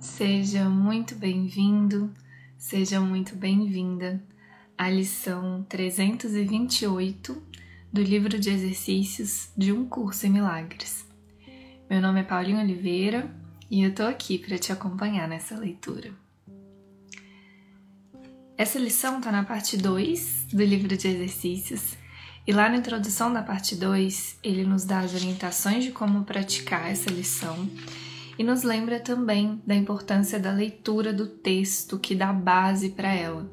Seja muito bem-vindo, seja muito bem-vinda à lição 328 do livro de exercícios de Um Curso em Milagres. Meu nome é Paulinho Oliveira e eu tô aqui para te acompanhar nessa leitura. Essa lição tá na parte 2 do livro de exercícios e lá na introdução da parte 2 ele nos dá as orientações de como praticar essa lição e nos lembra também da importância da leitura do texto que dá base para ela,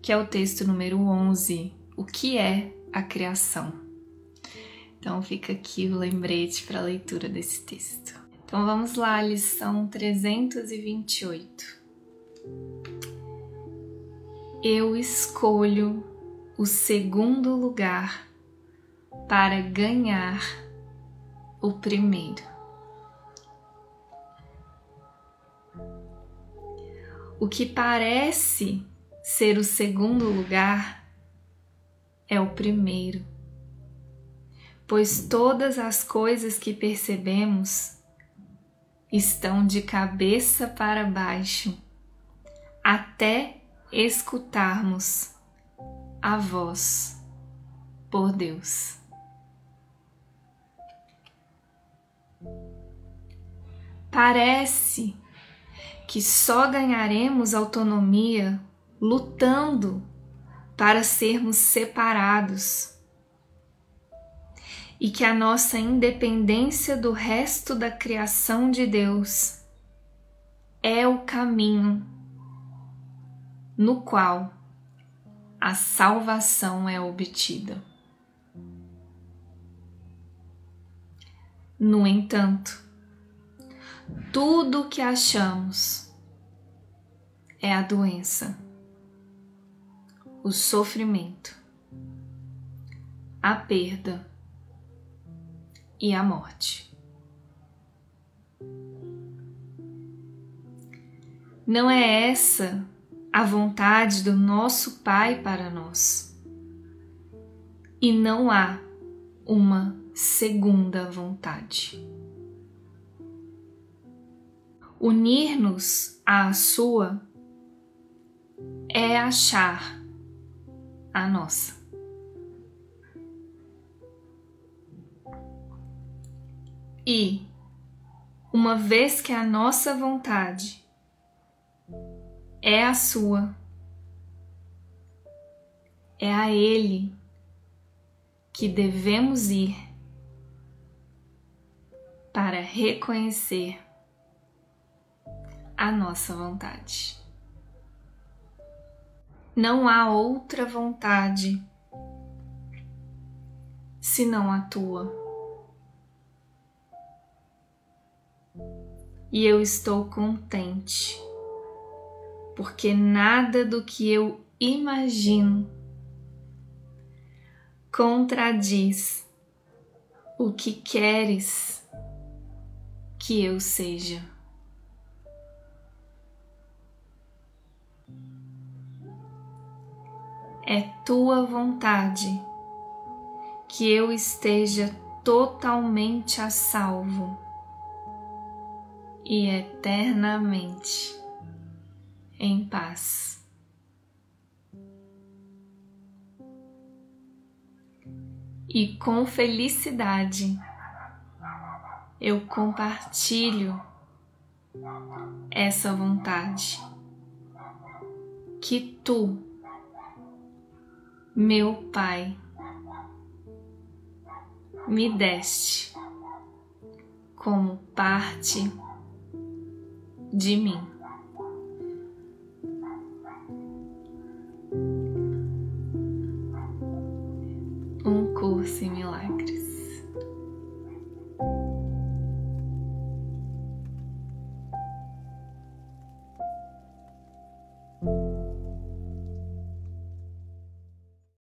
que é o texto número 11, o que é a criação. Então fica aqui o lembrete para a leitura desse texto. Então vamos lá, lição 328. Eu escolho o segundo lugar para ganhar o primeiro. O que parece ser o segundo lugar é o primeiro, pois todas as coisas que percebemos estão de cabeça para baixo até escutarmos a voz por Deus. Parece que só ganharemos autonomia lutando para sermos separados e que a nossa independência do resto da criação de Deus é o caminho no qual a salvação é obtida. No entanto, tudo o que achamos é a doença, o sofrimento, a perda e a morte. Não é essa a vontade do nosso Pai para nós. E não há uma segunda vontade unir-nos à sua é achar a nossa. E, uma vez que a nossa vontade é a sua, é a Ele que devemos ir para reconhecer a nossa vontade. Não há outra vontade senão a tua. E eu estou contente, porque nada do que eu imagino contradiz o que queres que eu seja. É tua vontade que eu esteja totalmente a salvo e eternamente em paz. E com felicidade eu compartilho essa vontade que tu meu Pai, me deste como parte de mim. Um curso em milagres.